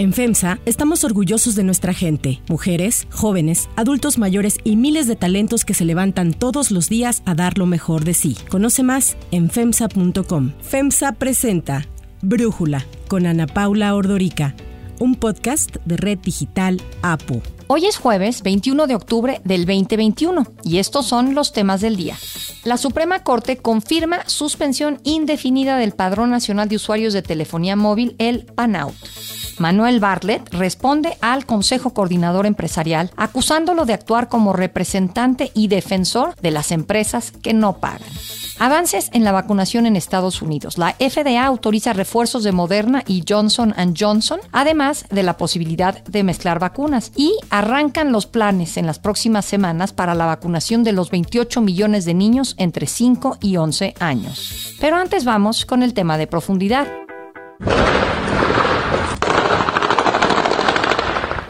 En FEMSA estamos orgullosos de nuestra gente, mujeres, jóvenes, adultos mayores y miles de talentos que se levantan todos los días a dar lo mejor de sí. Conoce más en FEMSA.com. FEMSA presenta Brújula con Ana Paula Ordorica, un podcast de Red Digital APU. Hoy es jueves 21 de octubre del 2021 y estos son los temas del día. La Suprema Corte confirma suspensión indefinida del Padrón Nacional de Usuarios de Telefonía Móvil, el PANOUT. Manuel Bartlett responde al Consejo Coordinador Empresarial acusándolo de actuar como representante y defensor de las empresas que no pagan. Avances en la vacunación en Estados Unidos. La FDA autoriza refuerzos de Moderna y Johnson Johnson, además de la posibilidad de mezclar vacunas. Y arrancan los planes en las próximas semanas para la vacunación de los 28 millones de niños entre 5 y 11 años. Pero antes vamos con el tema de profundidad.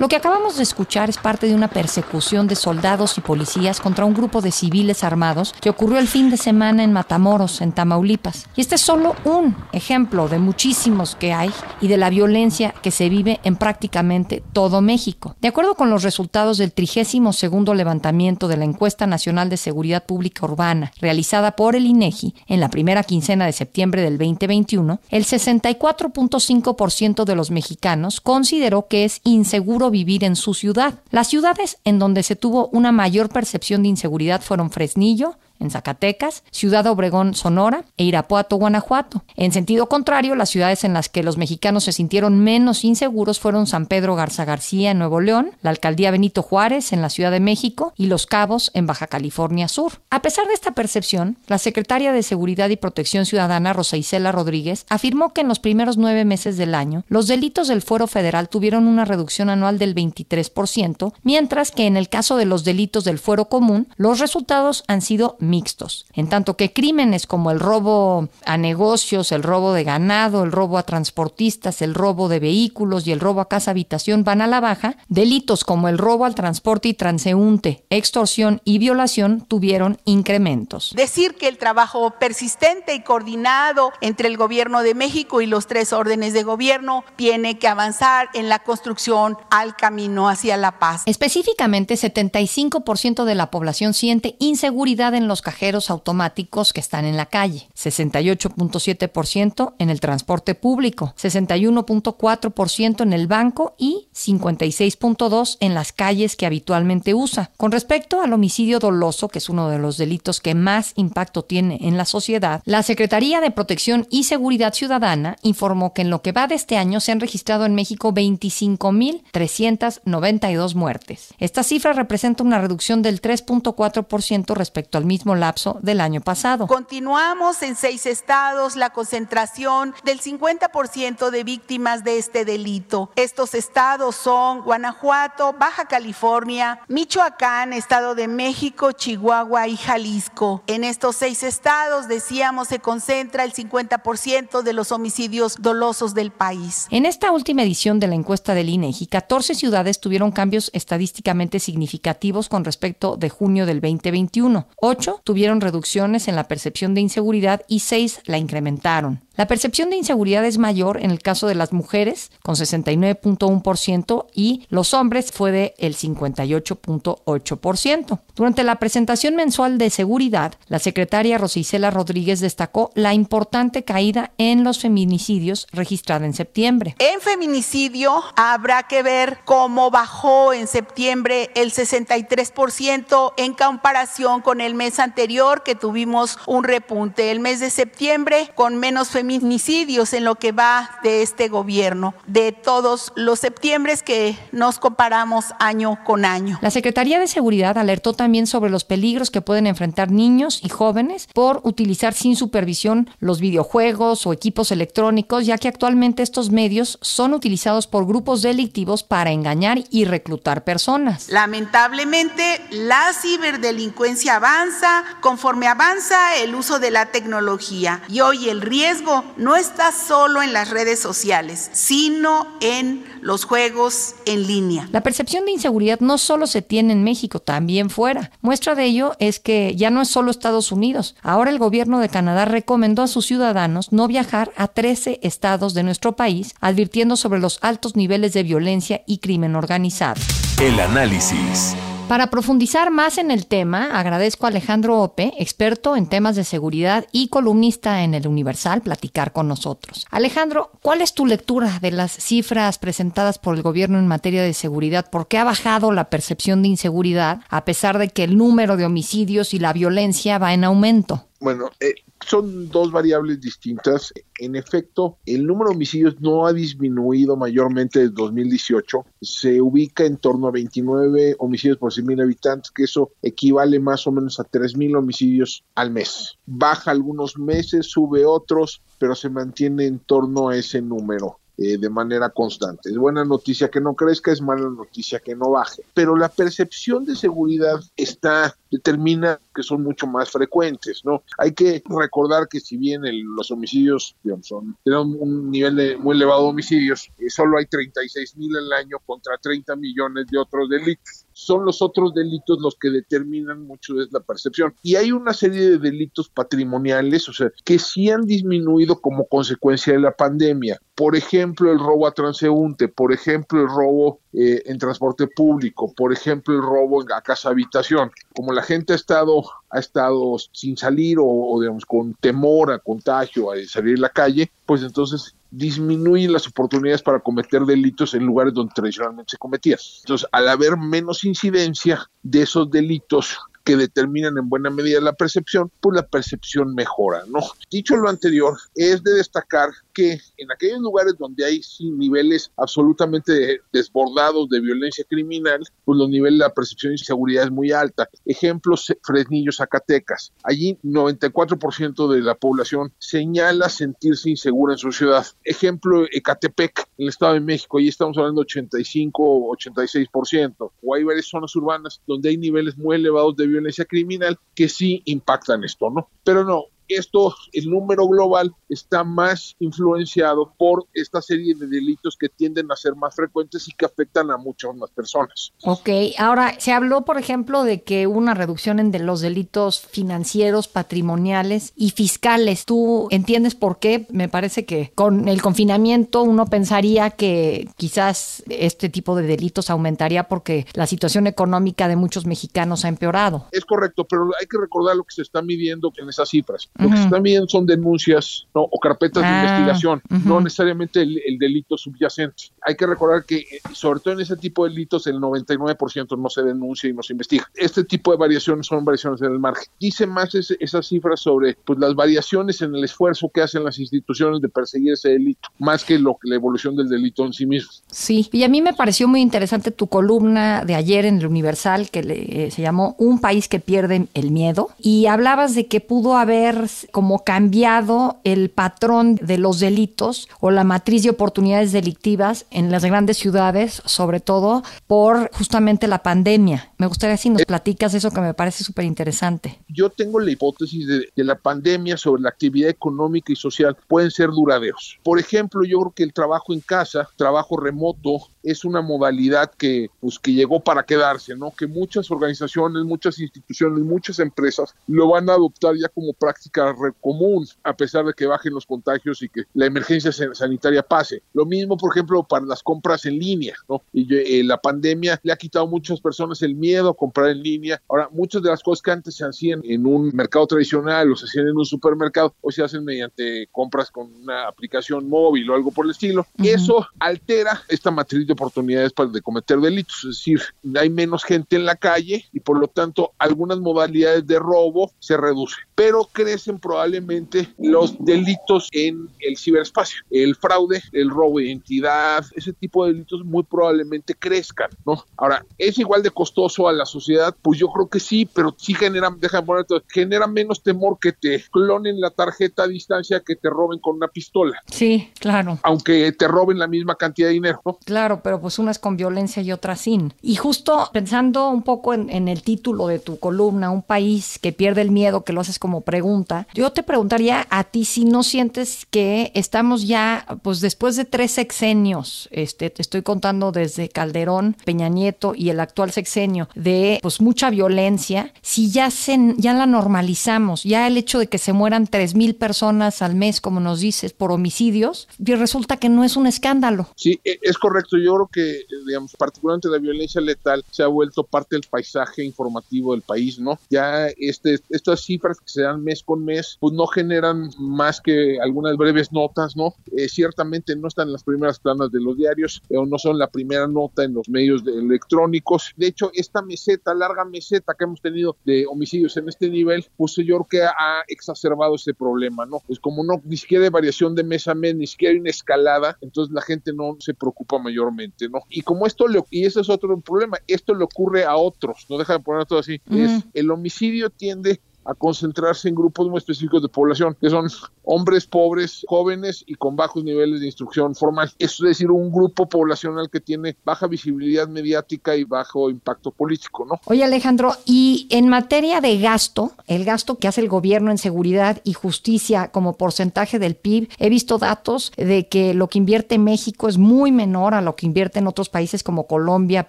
Lo que acabamos de escuchar es parte de una persecución de soldados y policías contra un grupo de civiles armados que ocurrió el fin de semana en Matamoros, en Tamaulipas. Y este es solo un ejemplo de muchísimos que hay y de la violencia que se vive en prácticamente todo México. De acuerdo con los resultados del 32 levantamiento de la Encuesta Nacional de Seguridad Pública Urbana realizada por el INEGI en la primera quincena de septiembre del 2021, el 64.5% de los mexicanos consideró que es inseguro vivir en su ciudad. Las ciudades en donde se tuvo una mayor percepción de inseguridad fueron Fresnillo, en Zacatecas, Ciudad Obregón, Sonora e Irapuato, Guanajuato. En sentido contrario, las ciudades en las que los mexicanos se sintieron menos inseguros fueron San Pedro Garza García en Nuevo León, la alcaldía Benito Juárez en la Ciudad de México y Los Cabos en Baja California Sur. A pesar de esta percepción, la secretaria de Seguridad y Protección Ciudadana, Rosa Isela Rodríguez, afirmó que en los primeros nueve meses del año, los delitos del fuero federal tuvieron una reducción anual del 23%, mientras que en el caso de los delitos del fuero común, los resultados han sido mixtos, en tanto que crímenes como el robo a negocios, el robo de ganado, el robo a transportistas, el robo de vehículos y el robo a casa habitación van a la baja, delitos como el robo al transporte y transeúnte, extorsión y violación tuvieron incrementos. Decir que el trabajo persistente y coordinado entre el gobierno de México y los tres órdenes de gobierno tiene que avanzar en la construcción al camino hacia la paz. Específicamente, 75% de la población siente inseguridad en los cajeros automáticos que están en la calle, 68.7% en el transporte público, 61.4% en el banco y 56.2% en las calles que habitualmente usa. Con respecto al homicidio doloso, que es uno de los delitos que más impacto tiene en la sociedad, la Secretaría de Protección y Seguridad Ciudadana informó que en lo que va de este año se han registrado en México 25.392 muertes. Esta cifra representa una reducción del 3.4% respecto al mismo lapso del año pasado. Continuamos en seis estados la concentración del 50% de víctimas de este delito. Estos estados son Guanajuato, Baja California, Michoacán, Estado de México, Chihuahua y Jalisco. En estos seis estados, decíamos, se concentra el 50% de los homicidios dolosos del país. En esta última edición de la encuesta del INEGI, 14 ciudades tuvieron cambios estadísticamente significativos con respecto de junio del 2021. 8 tuvieron reducciones en la percepción de inseguridad y seis la incrementaron. La percepción de inseguridad es mayor en el caso de las mujeres, con 69.1%, y los hombres fue de el 58.8%. Durante la presentación mensual de seguridad, la secretaria Rosicela Rodríguez destacó la importante caída en los feminicidios registrada en septiembre. En feminicidio habrá que ver cómo bajó en septiembre el 63% en comparación con el mes anterior que tuvimos un repunte. El mes de septiembre con menos feminicidios feminicidios en lo que va de este gobierno, de todos los septiembre que nos comparamos año con año. La Secretaría de Seguridad alertó también sobre los peligros que pueden enfrentar niños y jóvenes por utilizar sin supervisión los videojuegos o equipos electrónicos, ya que actualmente estos medios son utilizados por grupos delictivos para engañar y reclutar personas. Lamentablemente, la ciberdelincuencia avanza conforme avanza el uso de la tecnología y hoy el riesgo no está solo en las redes sociales, sino en los juegos en línea. La percepción de inseguridad no solo se tiene en México, también fuera. Muestra de ello es que ya no es solo Estados Unidos. Ahora el gobierno de Canadá recomendó a sus ciudadanos no viajar a 13 estados de nuestro país, advirtiendo sobre los altos niveles de violencia y crimen organizado. El análisis. Para profundizar más en el tema, agradezco a Alejandro Ope, experto en temas de seguridad y columnista en el Universal, platicar con nosotros. Alejandro, ¿cuál es tu lectura de las cifras presentadas por el gobierno en materia de seguridad? ¿Por qué ha bajado la percepción de inseguridad a pesar de que el número de homicidios y la violencia va en aumento? Bueno, eh, son dos variables distintas. En efecto, el número de homicidios no ha disminuido mayormente desde 2018. Se ubica en torno a 29 homicidios por 100.000 habitantes, que eso equivale más o menos a 3.000 homicidios al mes. Baja algunos meses, sube otros, pero se mantiene en torno a ese número. Eh, de manera constante. Es buena noticia que no crezca, es mala noticia que no baje. Pero la percepción de seguridad está determina que son mucho más frecuentes, ¿no? Hay que recordar que si bien los homicidios digamos, son tienen un nivel de muy elevado de homicidios, eh, solo hay 36 mil al año contra 30 millones de otros delitos. Son los otros delitos los que determinan mucho de la percepción. Y hay una serie de delitos patrimoniales, o sea, que sí han disminuido como consecuencia de la pandemia. Por ejemplo, el robo a transeúnte, por ejemplo, el robo eh, en transporte público, por ejemplo, el robo a casa habitación. Como la gente ha estado, ha estado sin salir o, digamos con temor a contagio, a salir a la calle, pues entonces disminuyen las oportunidades para cometer delitos en lugares donde tradicionalmente se cometían. Entonces, al haber menos incidencia de esos delitos que determinan en buena medida la percepción, pues la percepción mejora, ¿no? Dicho lo anterior, es de destacar que en aquellos lugares donde hay niveles absolutamente desbordados de violencia criminal, pues los niveles de la percepción de inseguridad es muy alta. Ejemplos, Fresnillo, Zacatecas. Allí 94% de la población señala sentirse insegura en su ciudad. Ejemplo, Ecatepec, en el Estado de México, allí estamos hablando de 85 o 86%. O hay varias zonas urbanas donde hay niveles muy elevados de violencia criminal que sí impactan esto, ¿no? Pero no, esto, el número global está más influenciado por esta serie de delitos que tienden a ser más frecuentes y que afectan a muchas más personas. Ok, ahora se habló, por ejemplo, de que hubo una reducción en de los delitos financieros, patrimoniales y fiscales. ¿Tú entiendes por qué? Me parece que con el confinamiento uno pensaría que quizás este tipo de delitos aumentaría porque la situación económica de muchos mexicanos ha empeorado. Es correcto, pero hay que recordar lo que se está midiendo en esas cifras. Lo que también son denuncias o carpetas de ah, investigación, no necesariamente el, delito subyacente. Hay que recordar que, eh, sobre todo en ese tipo de delitos, el 99% no se denuncia y no se investiga. Este tipo de variaciones son variaciones en el margen. Dice más esas cifras sobre pues, las variaciones en el esfuerzo que hacen las instituciones de perseguir ese delito, más que lo, la evolución del delito en sí mismo. Sí, y a mí me pareció muy interesante tu columna de ayer en el Universal que eh, se llamó Un país que pierde el miedo y hablabas de que pudo haber como cambiado el patrón de los delitos o la matriz de oportunidades delictivas en las grandes ciudades, sobre todo por justamente la pandemia. Me gustaría si nos platicas eso que me parece súper interesante. Yo tengo la hipótesis de que la pandemia sobre la actividad económica y social pueden ser duraderos. Por ejemplo, yo creo que el trabajo en casa, trabajo remoto, es una modalidad que, pues, que llegó para quedarse, ¿no? Que muchas organizaciones, muchas instituciones, muchas empresas lo van a adoptar ya como práctica común, a pesar de que bajen los contagios y que la emergencia sanitaria pase. Lo mismo, por ejemplo, para las compras en línea, ¿no? Y eh, la pandemia le ha quitado a muchas personas el miedo a comprar en línea. Ahora, muchas de las cosas que antes se hacían en un mercado tradicional o se hacían en un supermercado, hoy se hacen mediante compras con una aplicación móvil o algo por el estilo. Y eso altera esta matriz de oportunidades para de cometer delitos, es decir, hay menos gente en la calle y por lo tanto algunas modalidades de robo se reducen, pero crecen probablemente los delitos en el ciberespacio, el fraude, el robo de identidad, ese tipo de delitos muy probablemente crezcan, ¿no? Ahora, ¿es igual de costoso a la sociedad? Pues yo creo que sí, pero sí genera, déjame poner genera menos temor que te clonen la tarjeta a distancia que te roben con una pistola. Sí, claro. Aunque te roben la misma cantidad de dinero, ¿no? Claro, pero pues una es con violencia y otra sin. Y justo pensando un poco en, en el título de tu columna, un país que pierde el miedo, que lo haces como pregunta, Yo te preguntaría a ti si no sientes que estamos ya, pues después de tres sexenios, este, te estoy contando desde Calderón, Peña Nieto y el actual sexenio, de pues mucha violencia, si ya, se, ya la normalizamos, ya el hecho de que se mueran tres mil personas al mes, como nos dices, por homicidios, y resulta que no es un escándalo. Sí, e, es correcto. Yo creo que, digamos, particularmente la violencia letal se ha vuelto parte del paisaje informativo del país, ¿no? Ya este, estas cifras que se dan mes con mes, pues no generan más que algunas breves notas, ¿no? Eh, ciertamente no están en las primeras planas de los diarios o no son la primera nota en los medios electrónicos. De hecho, esta meseta, larga meseta que hemos tenido de homicidios en este nivel, pues yo creo que ha exacerbado ese problema, ¿no? Pues como no, ni siquiera hay variación de mes a mes, ni siquiera hay una escalada, entonces la gente no se preocupa mayormente, ¿no? Y como esto le, y ese es otro problema, esto le ocurre a otros, no deja de poner todo así, es el homicidio tiende a concentrarse en grupos muy específicos de población, que son hombres pobres, jóvenes y con bajos niveles de instrucción formal. es decir, un grupo poblacional que tiene baja visibilidad mediática y bajo impacto político, ¿no? Oye, Alejandro, y en materia de gasto, el gasto que hace el gobierno en seguridad y justicia como porcentaje del PIB, he visto datos de que lo que invierte México es muy menor a lo que invierte en otros países como Colombia,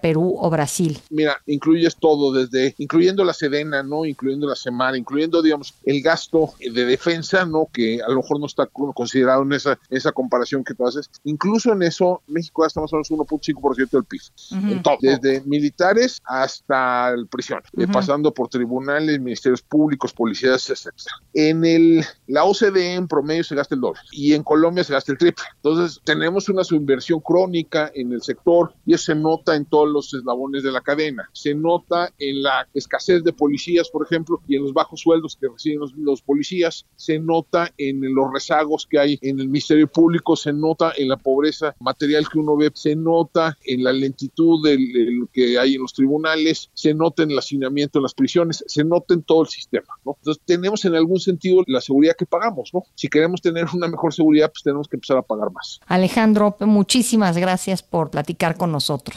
Perú o Brasil. Mira, incluyes todo, desde incluyendo la Sedena, ¿no? Incluyendo la Semana, incluyendo, digamos, el gasto de defensa, ¿no? Que a lo mejor no está considerado en esa, esa comparación que tú haces. Incluso en eso, México gasta más o menos 1.5% del PIB. en todo, desde militares hasta el prisión, eh, pasando por tribunales, ministerios públicos, policías, etc. En el, la OCDE en promedio se gasta el doble y en Colombia se gasta el triple. Entonces, tenemos una subinversión crónica en el sector y eso se nota en todos los eslabones de la cadena. Se nota en la escasez de policías, por ejemplo, y en los bajos sueldos que reciben los, policías, se nota en los rezagos que hay en el Ministerio Público, se nota en la pobreza material que uno ve, se nota en la lentitud de lo que hay en los tribunales, se nota en el hacinamiento en las prisiones, se nota en todo el sistema. Entonces tenemos en algún sentido la seguridad que pagamos, ¿no? Si queremos tener una mejor seguridad, pues tenemos que empezar a pagar más. Alejandro, muchísimas gracias por platicar con nosotros.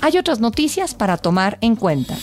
Hay otras noticias para tomar en cuenta.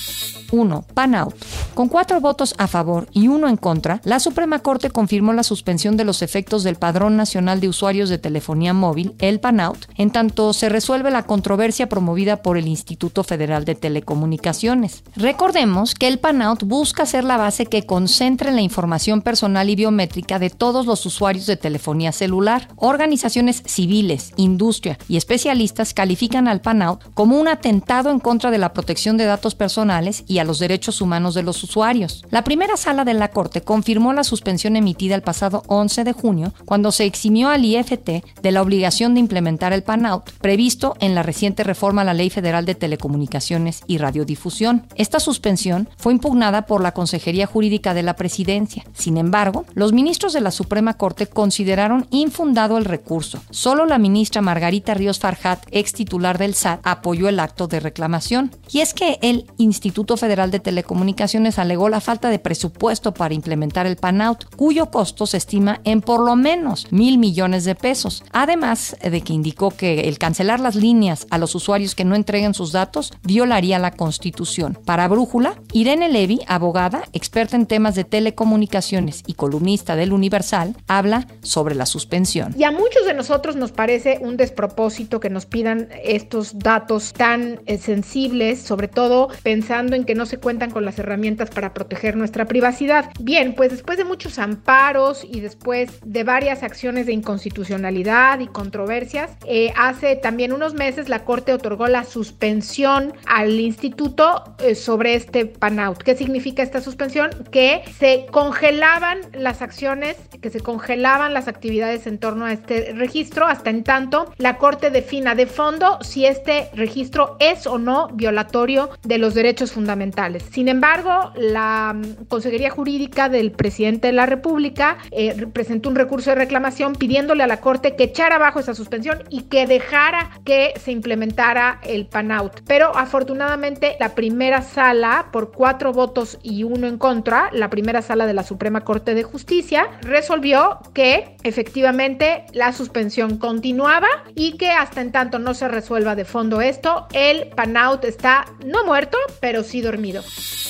1. Pan out. Con cuatro votos a favor y uno en contra, la Suprema Corte confirmó la suspensión de los efectos del Padrón Nacional de Usuarios de Telefonía Móvil, el PANOUT, en tanto se resuelve la controversia promovida por el Instituto Federal de Telecomunicaciones. Recordemos que el PANOUT busca ser la base que concentre la información personal y biométrica de todos los usuarios de telefonía celular. Organizaciones civiles, industria y especialistas califican al PANOUT como un atentado en contra de la protección de datos personales y a los derechos humanos de los usuarios. La primera sala de la Corte confirmó la suspensión emitida el pasado 11 de junio, cuando se eximió al IFT de la obligación de implementar el PANOUT, previsto en la reciente reforma a la Ley Federal de Telecomunicaciones y Radiodifusión. Esta suspensión fue impugnada por la Consejería Jurídica de la Presidencia. Sin embargo, los ministros de la Suprema Corte consideraron infundado el recurso. Solo la ministra Margarita Ríos Farjat, ex titular del SAT, apoyó el acto de reclamación. Y es que el Instituto Federal de Telecomunicaciones alegó la falta de presupuesto para implementar el PANOUT, cuyo costo se estima en por lo menos mil millones de pesos. Además de que indicó que el cancelar las líneas a los usuarios que no entreguen sus datos violaría la Constitución. Para Brújula, Irene Levy, abogada, experta en temas de telecomunicaciones y columnista del Universal, habla sobre la suspensión. Y a muchos de nosotros nos parece un despropósito que nos pidan estos datos tan eh, sensibles, sobre todo pensando en que no se cuentan con las herramientas para proteger nuestra privacidad. Bien, pues después de muchos amparos y después de varias acciones de inconstitucionalidad y controversias, eh, hace también unos meses la Corte otorgó la suspensión al instituto eh, sobre este PANOUT. ¿Qué significa esta suspensión? Que se congelaban las acciones, que se congelaban las actividades en torno a este registro hasta en tanto la Corte defina de fondo si este registro es o no violatorio de los derechos fundamentales. Sin embargo, la mm, Consejería Jurídica del presidente de la República eh, presentó un recurso de reclamación pidiéndole a la Corte que echara abajo esa suspensión y que dejara que se implementara el pan-out. Pero afortunadamente la primera sala, por cuatro votos y uno en contra, la primera sala de la Suprema Corte de Justicia, resolvió que efectivamente la suspensión continuaba y que hasta en tanto no se resuelva de fondo esto, el pan-out está no muerto, pero sí dormido.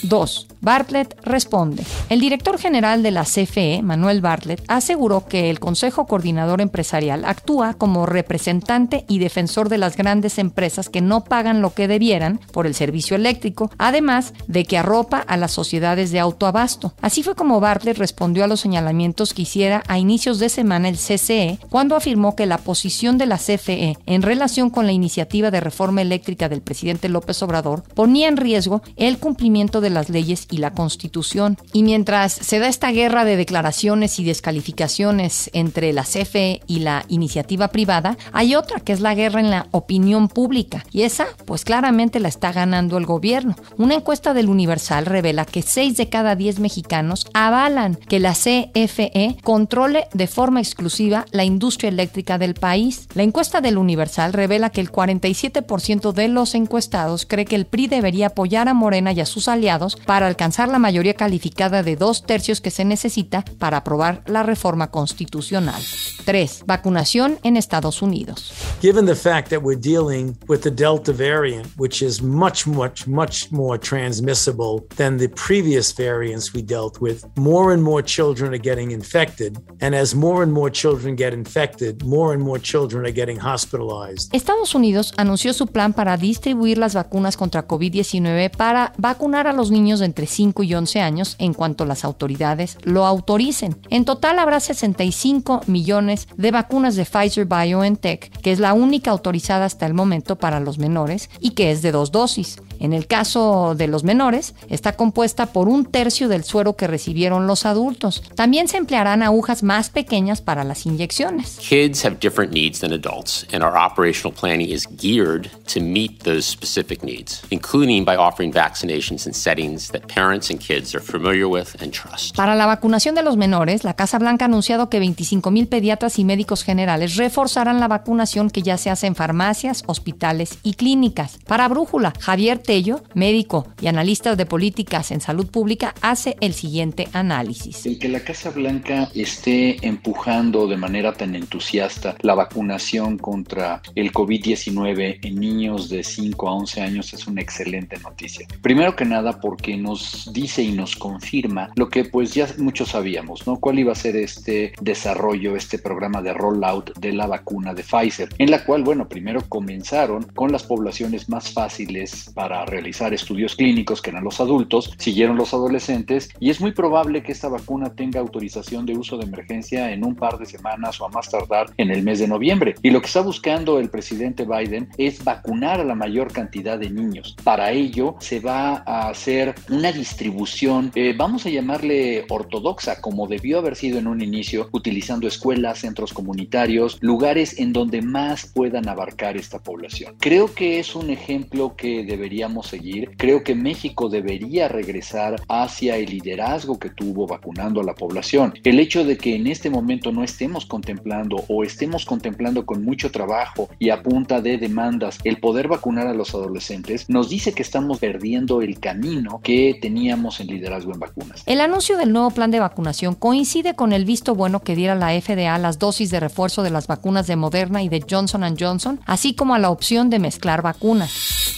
2. Bartlett responde. El director general de la CFE, Manuel Bartlett, aseguró que el Consejo Coordinador Empresarial actúa como representante y defensor de las grandes empresas que no pagan lo que debieran por el servicio eléctrico, además de que arropa a las sociedades de autoabasto. Así fue como Bartlett respondió a los señalamientos que hiciera a inicios de semana el CCE cuando afirmó que la posición de la CFE en relación con la iniciativa de reforma eléctrica del presidente López Obrador ponía en riesgo el cumplimiento de las leyes y la Constitución. Y mientras se da esta guerra de declaraciones y descalificaciones entre la CFE y la iniciativa privada, hay otra que es la guerra en la opinión pública. Y esa, pues claramente la está ganando el gobierno. Una encuesta del Universal revela que 6 de cada 10 mexicanos avalan que la CFE controle de forma exclusiva la industria eléctrica del país. La encuesta del Universal revela que el 47% de los encuestados cree que el PRI debería apoyar a Morena y a sus aliados para alcanzar la mayoría calificada de dos tercios que se necesita para aprobar la reforma constitucional. 3. Vacunación en Estados Unidos. Given the fact that we're dealing with the Delta variant, which is much, much, much more transmissible than the previous variants we dealt with, more and more children are getting infected. And as more and more children get infected, more and more children are getting hospitalized. Estados Unidos anunció su plan para distribuir las vacunas contra COVID-19 para vacunar a los niños de entre 5 y 11 años en cuanto las autoridades lo autoricen. En total habrá 65 millones de vacunas de Pfizer BioNTech, que es la única autorizada hasta el momento para los menores y que es de dos dosis. En el caso de los menores, está compuesta por un tercio del suero que recibieron los adultos. También se emplearán agujas más pequeñas para las inyecciones. Kids have different needs than adults, and our operational planning is geared to meet those specific needs, including by offering vaccinations in settings that parents and kids are familiar with and trust. Para la vacunación de los menores, la Casa Blanca ha anunciado que 25 mil pediatras y médicos generales reforzarán la vacunación que ya se hace en farmacias, hospitales y clínicas. Para Brújula, Javier Tello, médico y analista de políticas en salud pública, hace el siguiente análisis. El que la Casa Blanca esté empujando de manera tan entusiasta la vacunación contra el COVID-19 en niños de 5 a 11 años es una excelente noticia. Primero que nada porque nos dice y nos confirma lo que pues ya muchos sabíamos, ¿no? ¿Cuál iba a ser este desarrollo, este programa de rollout de la vacuna de Pfizer? En la cual, bueno, primero comenzaron con las poblaciones más fáciles para realizar estudios clínicos, que eran los adultos, siguieron los adolescentes y es muy probable que esta vacuna tenga autorización de uso de emergencia en un par de semanas o a más tardar en el mes de noviembre. Y lo que está buscando el presidente Biden es vacunar la mayor cantidad de niños. Para ello se va a hacer una distribución, eh, vamos a llamarle ortodoxa, como debió haber sido en un inicio, utilizando escuelas, centros comunitarios, lugares en donde más puedan abarcar esta población. Creo que es un ejemplo que deberíamos seguir. Creo que México debería regresar hacia el liderazgo que tuvo vacunando a la población. El hecho de que en este momento no estemos contemplando o estemos contemplando con mucho trabajo y a punta de demandas el poder vacunar a los adolescentes nos dice que estamos perdiendo el camino que teníamos en liderazgo en vacunas. El anuncio del nuevo plan de vacunación coincide con el visto bueno que diera la FDA las dosis de refuerzo de las vacunas de Moderna y de Johnson Johnson, así como a la opción de mezclar vacunas.